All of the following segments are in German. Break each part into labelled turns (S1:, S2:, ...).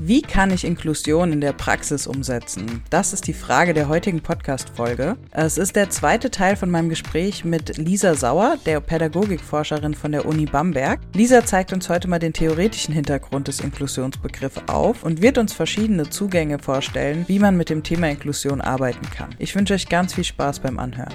S1: Wie kann ich Inklusion in der Praxis umsetzen? Das ist die Frage der heutigen Podcast-Folge. Es ist der zweite Teil von meinem Gespräch mit Lisa Sauer, der Pädagogikforscherin von der Uni Bamberg. Lisa zeigt uns heute mal den theoretischen Hintergrund des Inklusionsbegriffs auf und wird uns verschiedene Zugänge vorstellen, wie man mit dem Thema Inklusion arbeiten kann. Ich wünsche euch ganz viel Spaß beim Anhören.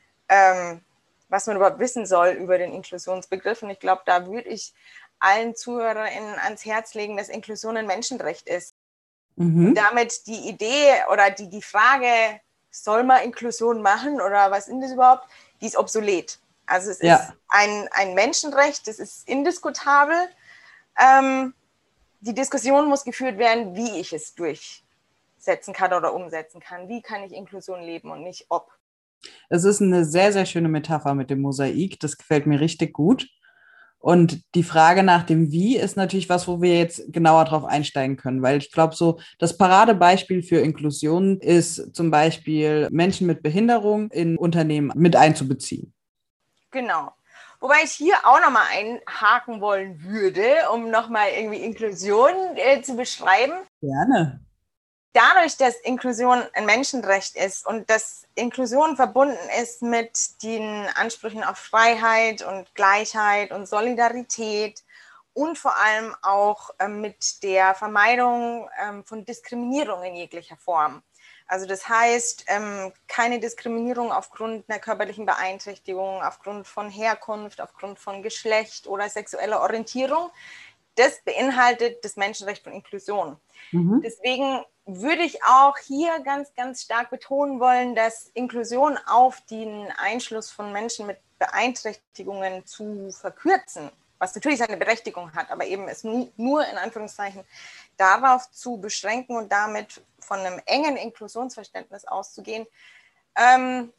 S2: ähm, was man überhaupt wissen soll über den Inklusionsbegriff. Und ich glaube, da würde ich allen ZuhörerInnen ans Herz legen, dass Inklusion ein Menschenrecht ist. Mhm. Damit die Idee oder die, die Frage, soll man Inklusion machen oder was ist das überhaupt, die ist obsolet. Also es ja. ist ein, ein Menschenrecht, das ist indiskutabel. Ähm, die Diskussion muss geführt werden, wie ich es durchsetzen kann oder umsetzen kann. Wie kann ich Inklusion leben und nicht ob.
S1: Es ist eine sehr, sehr schöne Metapher mit dem Mosaik. Das gefällt mir richtig gut. Und die Frage nach dem Wie ist natürlich was, wo wir jetzt genauer drauf einsteigen können, weil ich glaube, so das Paradebeispiel für Inklusion ist zum Beispiel Menschen mit Behinderung in Unternehmen mit einzubeziehen.
S2: Genau. Wobei ich hier auch nochmal einhaken wollen würde, um nochmal irgendwie Inklusion äh, zu beschreiben.
S1: Gerne
S2: dadurch, dass Inklusion ein Menschenrecht ist und dass Inklusion verbunden ist mit den Ansprüchen auf Freiheit und Gleichheit und Solidarität und vor allem auch äh, mit der Vermeidung ähm, von Diskriminierung in jeglicher Form. Also das heißt, ähm, keine Diskriminierung aufgrund einer körperlichen Beeinträchtigung, aufgrund von Herkunft, aufgrund von Geschlecht oder sexueller Orientierung. Das beinhaltet das Menschenrecht von Inklusion. Mhm. Deswegen würde ich auch hier ganz, ganz stark betonen wollen, dass Inklusion auf den Einschluss von Menschen mit Beeinträchtigungen zu verkürzen, was natürlich seine Berechtigung hat, aber eben es nur in Anführungszeichen darauf zu beschränken und damit von einem engen Inklusionsverständnis auszugehen, ähm,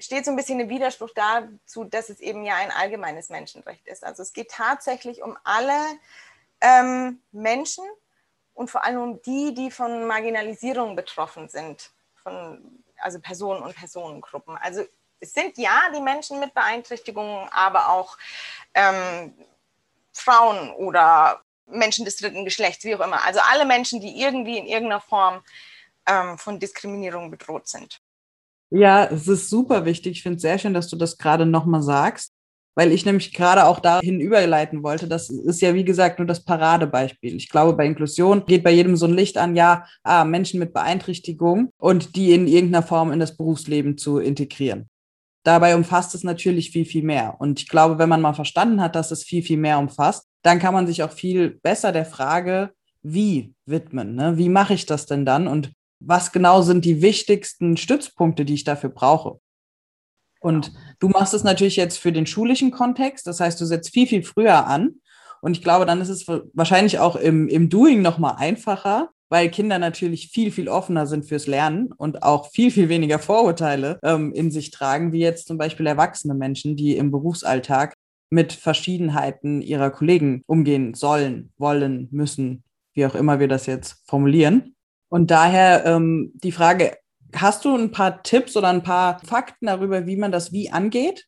S2: steht so ein bisschen im Widerspruch dazu, dass es eben ja ein allgemeines Menschenrecht ist. Also es geht tatsächlich um alle ähm, Menschen, und vor allem um die, die von Marginalisierung betroffen sind, von, also Personen und Personengruppen. Also es sind ja die Menschen mit Beeinträchtigungen, aber auch ähm, Frauen oder Menschen des dritten Geschlechts, wie auch immer. Also alle Menschen, die irgendwie in irgendeiner Form ähm, von Diskriminierung bedroht sind.
S1: Ja, es ist super wichtig. Ich finde es sehr schön, dass du das gerade nochmal sagst weil ich nämlich gerade auch dahin überleiten wollte. Das ist ja, wie gesagt, nur das Paradebeispiel. Ich glaube, bei Inklusion geht bei jedem so ein Licht an, ja, ah, Menschen mit Beeinträchtigung und die in irgendeiner Form in das Berufsleben zu integrieren. Dabei umfasst es natürlich viel, viel mehr. Und ich glaube, wenn man mal verstanden hat, dass es viel, viel mehr umfasst, dann kann man sich auch viel besser der Frage, wie widmen. Ne? Wie mache ich das denn dann? Und was genau sind die wichtigsten Stützpunkte, die ich dafür brauche? Und du machst es natürlich jetzt für den schulischen Kontext. Das heißt, du setzt viel, viel früher an. Und ich glaube, dann ist es wahrscheinlich auch im, im Doing nochmal einfacher, weil Kinder natürlich viel, viel offener sind fürs Lernen und auch viel, viel weniger Vorurteile ähm, in sich tragen, wie jetzt zum Beispiel erwachsene Menschen, die im Berufsalltag mit Verschiedenheiten ihrer Kollegen umgehen sollen, wollen, müssen, wie auch immer wir das jetzt formulieren. Und daher ähm, die Frage, Hast du ein paar Tipps oder ein paar Fakten darüber, wie man das wie angeht?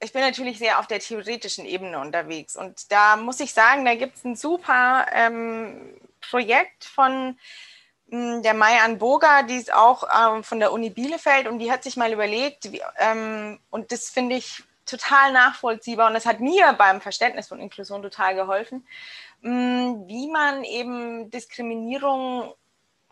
S2: Ich bin natürlich sehr auf der theoretischen Ebene unterwegs und da muss ich sagen, da gibt es ein super ähm, Projekt von hm, der Mayan Boga, die ist auch ähm, von der Uni Bielefeld und die hat sich mal überlegt, wie, ähm, und das finde ich total nachvollziehbar und das hat mir beim Verständnis von Inklusion total geholfen, hm, wie man eben Diskriminierung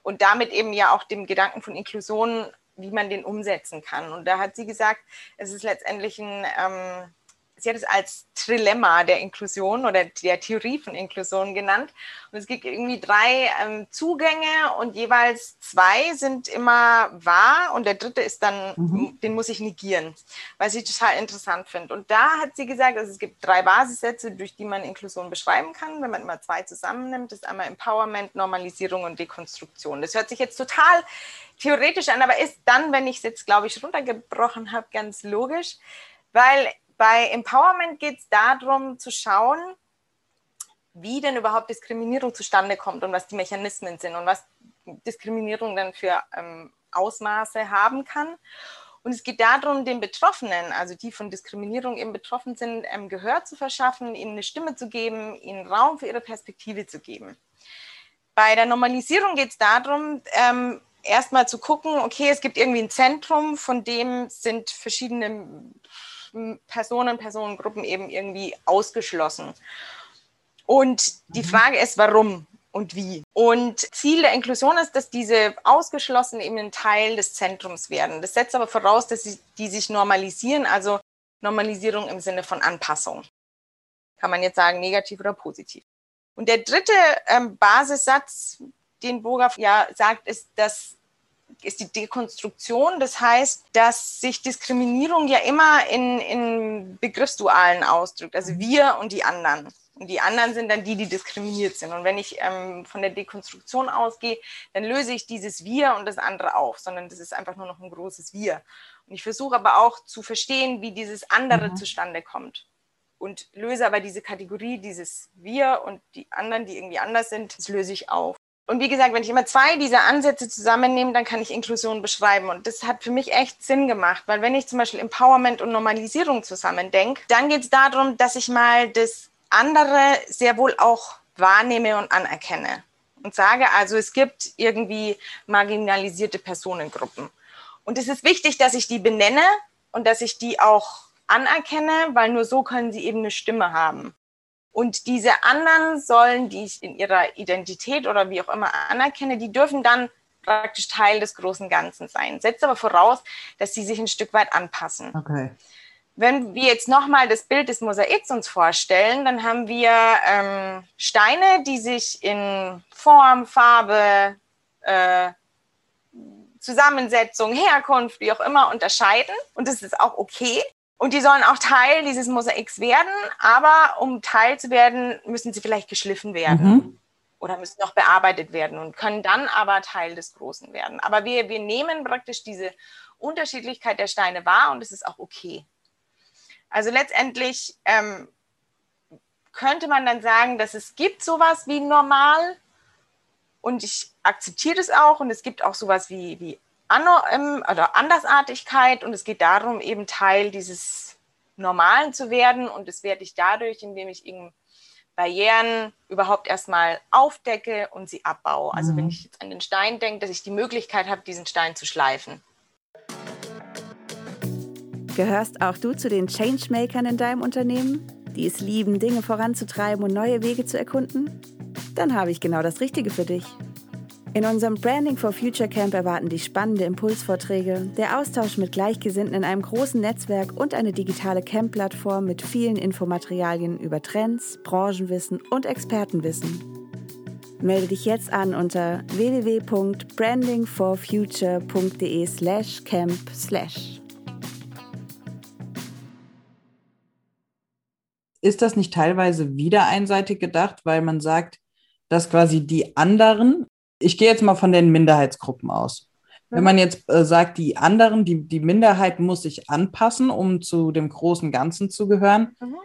S2: und damit eben ja auch dem Gedanken von Inklusion, wie man den umsetzen kann. Und da hat sie gesagt, es ist letztendlich ein, ähm, sie hat es als Trilemma der Inklusion oder der Theorie von Inklusion genannt. Und es gibt irgendwie drei ähm, Zugänge und jeweils zwei sind immer wahr und der dritte ist dann, mhm. den muss ich negieren, was ich total interessant finde. Und da hat sie gesagt, also es gibt drei Basissätze, durch die man Inklusion beschreiben kann, wenn man immer zwei zusammennimmt. Das ist einmal Empowerment, Normalisierung und Dekonstruktion. Das hört sich jetzt total theoretisch an, aber ist dann, wenn ich es jetzt, glaube ich, runtergebrochen habe, ganz logisch, weil bei Empowerment geht es darum zu schauen, wie denn überhaupt Diskriminierung zustande kommt und was die Mechanismen sind und was Diskriminierung dann für ähm, Ausmaße haben kann. Und es geht darum, den Betroffenen, also die von Diskriminierung eben betroffen sind, ähm, Gehör zu verschaffen, ihnen eine Stimme zu geben, ihnen Raum für ihre Perspektive zu geben. Bei der Normalisierung geht es darum, ähm, erstmal zu gucken, okay, es gibt irgendwie ein Zentrum, von dem sind verschiedene Personen, Personengruppen eben irgendwie ausgeschlossen. Und die mhm. Frage ist, warum und wie. Und Ziel der Inklusion ist, dass diese Ausgeschlossenen eben ein Teil des Zentrums werden. Das setzt aber voraus, dass sie, die sich normalisieren, also Normalisierung im Sinne von Anpassung. Kann man jetzt sagen, negativ oder positiv. Und der dritte ähm, Basissatz, den Boga ja sagt, ist, dass ist die Dekonstruktion. Das heißt, dass sich Diskriminierung ja immer in, in Begriffsdualen ausdrückt, also wir und die anderen. Und die anderen sind dann die, die diskriminiert sind. Und wenn ich ähm, von der Dekonstruktion ausgehe, dann löse ich dieses Wir und das andere auf, sondern das ist einfach nur noch ein großes Wir. Und ich versuche aber auch zu verstehen, wie dieses andere mhm. zustande kommt. Und löse aber diese Kategorie, dieses Wir und die anderen, die irgendwie anders sind, das löse ich auf. Und wie gesagt, wenn ich immer zwei dieser Ansätze zusammennehme, dann kann ich Inklusion beschreiben. Und das hat für mich echt Sinn gemacht, weil wenn ich zum Beispiel Empowerment und Normalisierung zusammendenke, dann geht es darum, dass ich mal das andere sehr wohl auch wahrnehme und anerkenne. Und sage also, es gibt irgendwie marginalisierte Personengruppen. Und es ist wichtig, dass ich die benenne und dass ich die auch anerkenne, weil nur so können sie eben eine Stimme haben. Und diese anderen sollen, die ich in ihrer Identität oder wie auch immer anerkenne, die dürfen dann praktisch Teil des großen Ganzen sein. Setzt aber voraus, dass sie sich ein Stück weit anpassen. Okay. Wenn wir jetzt nochmal das Bild des Mosaiks uns vorstellen, dann haben wir ähm, Steine, die sich in Form, Farbe, äh, Zusammensetzung, Herkunft, wie auch immer unterscheiden. Und das ist auch okay. Und die sollen auch Teil dieses Mosaiks werden, aber um Teil zu werden, müssen sie vielleicht geschliffen werden mhm. oder müssen noch bearbeitet werden und können dann aber Teil des Großen werden. Aber wir, wir nehmen praktisch diese Unterschiedlichkeit der Steine wahr und es ist auch okay. Also letztendlich ähm, könnte man dann sagen, dass es gibt sowas wie normal und ich akzeptiere das auch und es gibt auch sowas wie, wie ähm, oder Andersartigkeit und es geht darum, eben Teil dieses Normalen zu werden und das werde ich dadurch, indem ich eben Barrieren überhaupt erstmal aufdecke und sie abbaue. Also mhm. wenn ich jetzt an den Stein denke, dass ich die Möglichkeit habe, diesen Stein zu schleifen.
S3: Gehörst auch du zu den Changemakern in deinem Unternehmen, die es lieben, Dinge voranzutreiben und neue Wege zu erkunden? Dann habe ich genau das Richtige für dich. In unserem Branding for Future Camp erwarten dich spannende Impulsvorträge, der Austausch mit Gleichgesinnten in einem großen Netzwerk und eine digitale Camp-Plattform mit vielen Infomaterialien über Trends, Branchenwissen und Expertenwissen. Melde dich jetzt an unter www.brandingforfuture.de/camp/.
S1: Ist das nicht teilweise wieder einseitig gedacht, weil man sagt, dass quasi die anderen ich gehe jetzt mal von den Minderheitsgruppen aus. Wenn man jetzt äh, sagt, die anderen, die, die Minderheit muss sich anpassen, um zu dem großen Ganzen zu gehören, mhm.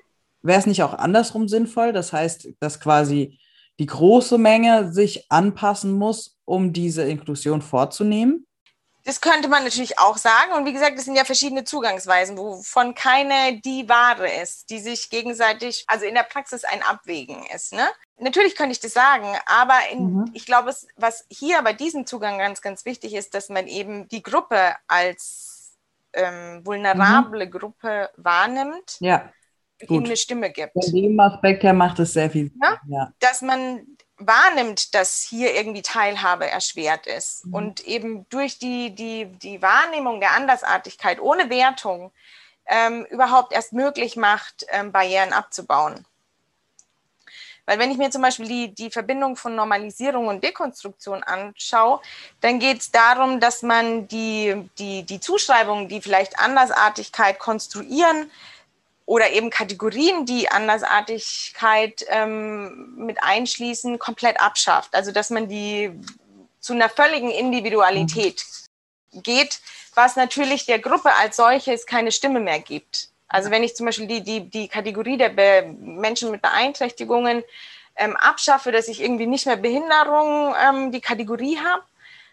S1: wäre es nicht auch andersrum sinnvoll? Das heißt, dass quasi die große Menge sich anpassen muss, um diese Inklusion vorzunehmen?
S2: Das könnte man natürlich auch sagen. Und wie gesagt, das sind ja verschiedene Zugangsweisen, wovon keine die wahre ist, die sich gegenseitig, also in der Praxis ein Abwägen ist. Ne? Natürlich könnte ich das sagen, aber in, mhm. ich glaube, was hier bei diesem Zugang ganz, ganz wichtig ist, dass man eben die Gruppe als ähm, vulnerable mhm. Gruppe wahrnimmt.
S1: Ja.
S2: Und ihm eine Stimme gibt.
S1: Von dem Aspekt her macht es sehr viel.
S2: Ja? ja. Dass man wahrnimmt, dass hier irgendwie Teilhabe erschwert ist. Mhm. Und eben durch die, die, die Wahrnehmung der Andersartigkeit ohne Wertung ähm, überhaupt erst möglich macht, ähm, Barrieren abzubauen. Weil wenn ich mir zum Beispiel die, die Verbindung von Normalisierung und Dekonstruktion anschaue, dann geht es darum, dass man die, die, die Zuschreibungen, die vielleicht Andersartigkeit konstruieren, oder eben Kategorien, die Andersartigkeit ähm, mit einschließen, komplett abschafft. Also dass man die zu einer völligen Individualität geht, was natürlich der Gruppe als solches keine Stimme mehr gibt. Also wenn ich zum Beispiel die, die, die Kategorie der Be Menschen mit Beeinträchtigungen ähm, abschaffe, dass ich irgendwie nicht mehr Behinderung ähm, die Kategorie habe,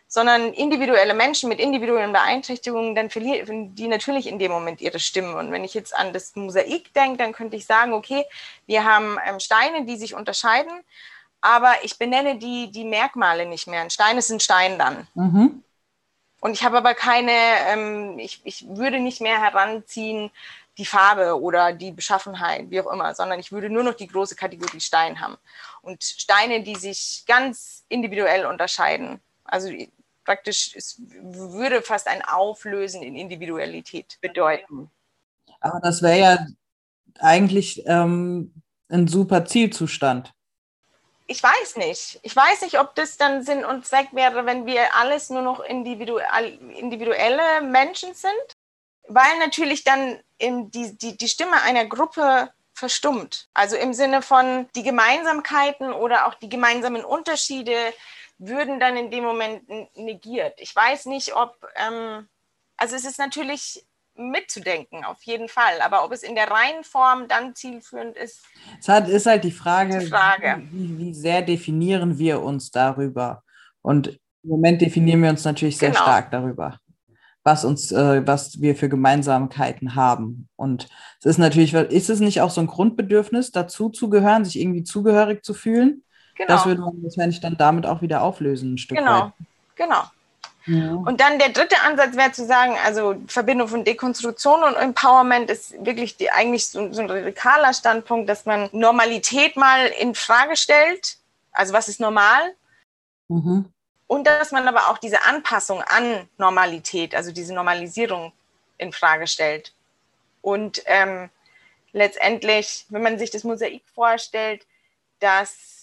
S2: sondern individuelle Menschen mit individuellen Beeinträchtigungen, dann verlieren die natürlich in dem Moment ihre Stimme. Und wenn ich jetzt an das Mosaik denke, dann könnte ich sagen, okay, wir haben ähm, Steine, die sich unterscheiden, aber ich benenne die, die Merkmale nicht mehr. Ein Stein ist ein Stein dann. Mhm. Und ich habe aber keine, ähm, ich, ich würde nicht mehr heranziehen, die Farbe oder die Beschaffenheit, wie auch immer, sondern ich würde nur noch die große Kategorie Stein haben. Und Steine, die sich ganz individuell unterscheiden. Also praktisch, es würde fast ein Auflösen in Individualität bedeuten.
S1: Aber das wäre ja eigentlich ähm, ein super Zielzustand.
S2: Ich weiß nicht. Ich weiß nicht, ob das dann Sinn und Zweck wäre, wenn wir alles nur noch individuell, individuelle Menschen sind, weil natürlich dann die, die, die Stimme einer Gruppe verstummt. Also im Sinne von die Gemeinsamkeiten oder auch die gemeinsamen Unterschiede würden dann in dem Moment negiert. Ich weiß nicht, ob, ähm, also es ist natürlich mitzudenken, auf jeden Fall. Aber ob es in der reinen Form dann zielführend ist.
S1: Es hat, ist halt die Frage, die Frage. Wie, wie, sehr definieren wir uns darüber? Und im Moment definieren wir uns natürlich sehr genau. stark darüber, was uns, äh, was wir für Gemeinsamkeiten haben. Und es ist natürlich, ist es nicht auch so ein Grundbedürfnis, dazu zu gehören, sich irgendwie zugehörig zu fühlen? Genau. Das würde man wahrscheinlich dann damit auch wieder auflösen, ein Stück
S2: genau.
S1: weit.
S2: Genau. Ja. Und dann der dritte Ansatz wäre zu sagen, also Verbindung von Dekonstruktion und Empowerment ist wirklich die, eigentlich so, so, ein radikaler Standpunkt, dass man Normalität mal in Frage stellt. Also was ist normal? Mhm. Und dass man aber auch diese Anpassung an Normalität, also diese Normalisierung in Frage stellt. Und ähm, letztendlich, wenn man sich das Mosaik vorstellt, dass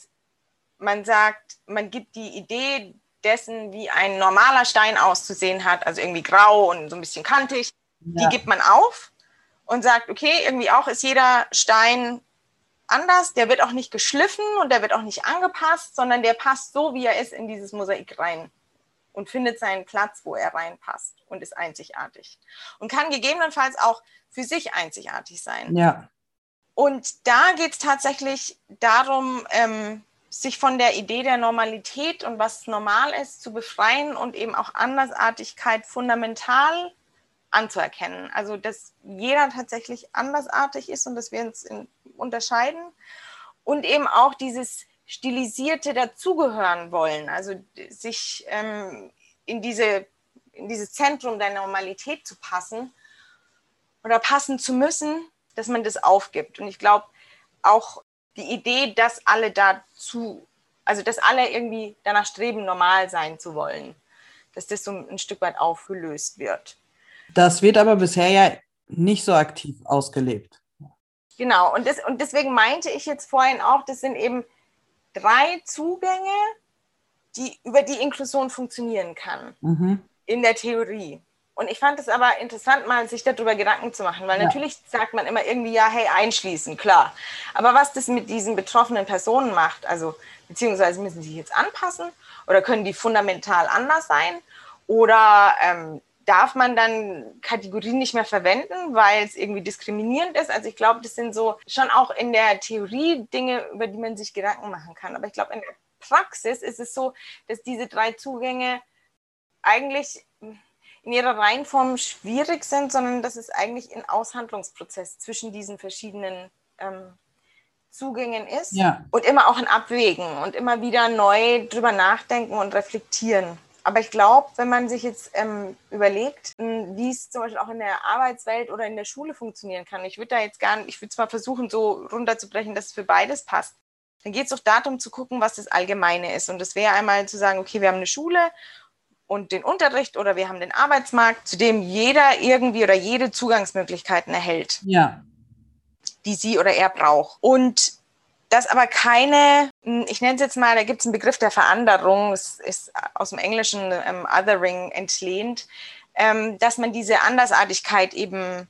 S2: man sagt, man gibt die Idee dessen, wie ein normaler Stein auszusehen hat, also irgendwie grau und so ein bisschen kantig, ja. die gibt man auf und sagt, okay, irgendwie auch ist jeder Stein anders, der wird auch nicht geschliffen und der wird auch nicht angepasst, sondern der passt so, wie er ist, in dieses Mosaik rein und findet seinen Platz, wo er reinpasst und ist einzigartig. Und kann gegebenenfalls auch für sich einzigartig sein.
S1: Ja.
S2: Und da geht es tatsächlich darum, ähm, sich von der Idee der Normalität und was normal ist zu befreien und eben auch Andersartigkeit fundamental anzuerkennen. Also, dass jeder tatsächlich andersartig ist und dass wir uns in, unterscheiden und eben auch dieses stilisierte dazugehören wollen, also sich ähm, in, diese, in dieses Zentrum der Normalität zu passen oder passen zu müssen, dass man das aufgibt. Und ich glaube, auch die Idee, dass alle dazu, also dass alle irgendwie danach streben, normal sein zu wollen, dass das so ein Stück weit aufgelöst wird.
S1: Das wird aber bisher ja nicht so aktiv ausgelebt.
S2: Genau, und, das, und deswegen meinte ich jetzt vorhin auch, das sind eben drei Zugänge, die über die Inklusion funktionieren kann. Mhm. In der Theorie. Und ich fand es aber interessant, mal sich darüber Gedanken zu machen, weil ja. natürlich sagt man immer irgendwie, ja, hey, einschließen, klar. Aber was das mit diesen betroffenen Personen macht, also beziehungsweise müssen sie jetzt anpassen oder können die fundamental anders sein oder ähm, darf man dann Kategorien nicht mehr verwenden, weil es irgendwie diskriminierend ist? Also ich glaube, das sind so schon auch in der Theorie Dinge, über die man sich Gedanken machen kann. Aber ich glaube, in der Praxis ist es so, dass diese drei Zugänge eigentlich in ihrer Reihenform schwierig sind, sondern dass es eigentlich ein Aushandlungsprozess zwischen diesen verschiedenen ähm, Zugängen ist
S1: ja.
S2: und immer auch ein Abwägen und immer wieder neu drüber nachdenken und reflektieren. Aber ich glaube, wenn man sich jetzt ähm, überlegt, wie es zum Beispiel auch in der Arbeitswelt oder in der Schule funktionieren kann, ich würde da jetzt gar nicht, ich würde mal versuchen, so runterzubrechen, dass es für beides passt. Dann geht es doch darum zu gucken, was das Allgemeine ist. Und das wäre einmal zu sagen, okay, wir haben eine Schule und den Unterricht oder wir haben den Arbeitsmarkt, zu dem jeder irgendwie oder jede Zugangsmöglichkeiten erhält,
S4: Ja.
S2: die sie oder er braucht. Und das aber keine, hm, ich nenne es jetzt mal, da gibt es einen Begriff der Veranderung, es ist aus dem Englischen ähm, Othering entlehnt, ähm, dass man diese Andersartigkeit eben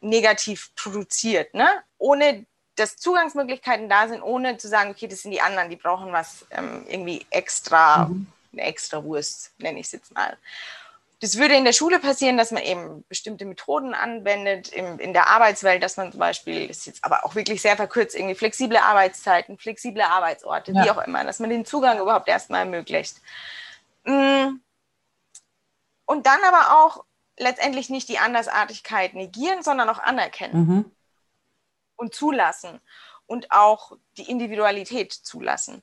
S2: negativ produziert, ne? ohne dass Zugangsmöglichkeiten da sind, ohne zu sagen, okay, das sind die anderen, die brauchen was ähm, irgendwie extra,
S4: Mhm.
S2: Eine extra Wurst, nenne ich es jetzt mal. Das würde in der Schule passieren, dass man eben bestimmte Methoden anwendet, im, in der Arbeitswelt, dass man zum Beispiel, das ist jetzt aber auch wirklich sehr verkürzt, irgendwie flexible Arbeitszeiten, flexible Arbeitsorte,
S4: Ja.
S2: wie auch immer, dass man den Zugang überhaupt erstmal ermöglicht. Mm. Und dann aber auch letztendlich nicht die Andersartigkeit negieren, sondern auch anerkennen
S4: Mhm.
S2: und zulassen und auch die Individualität zulassen.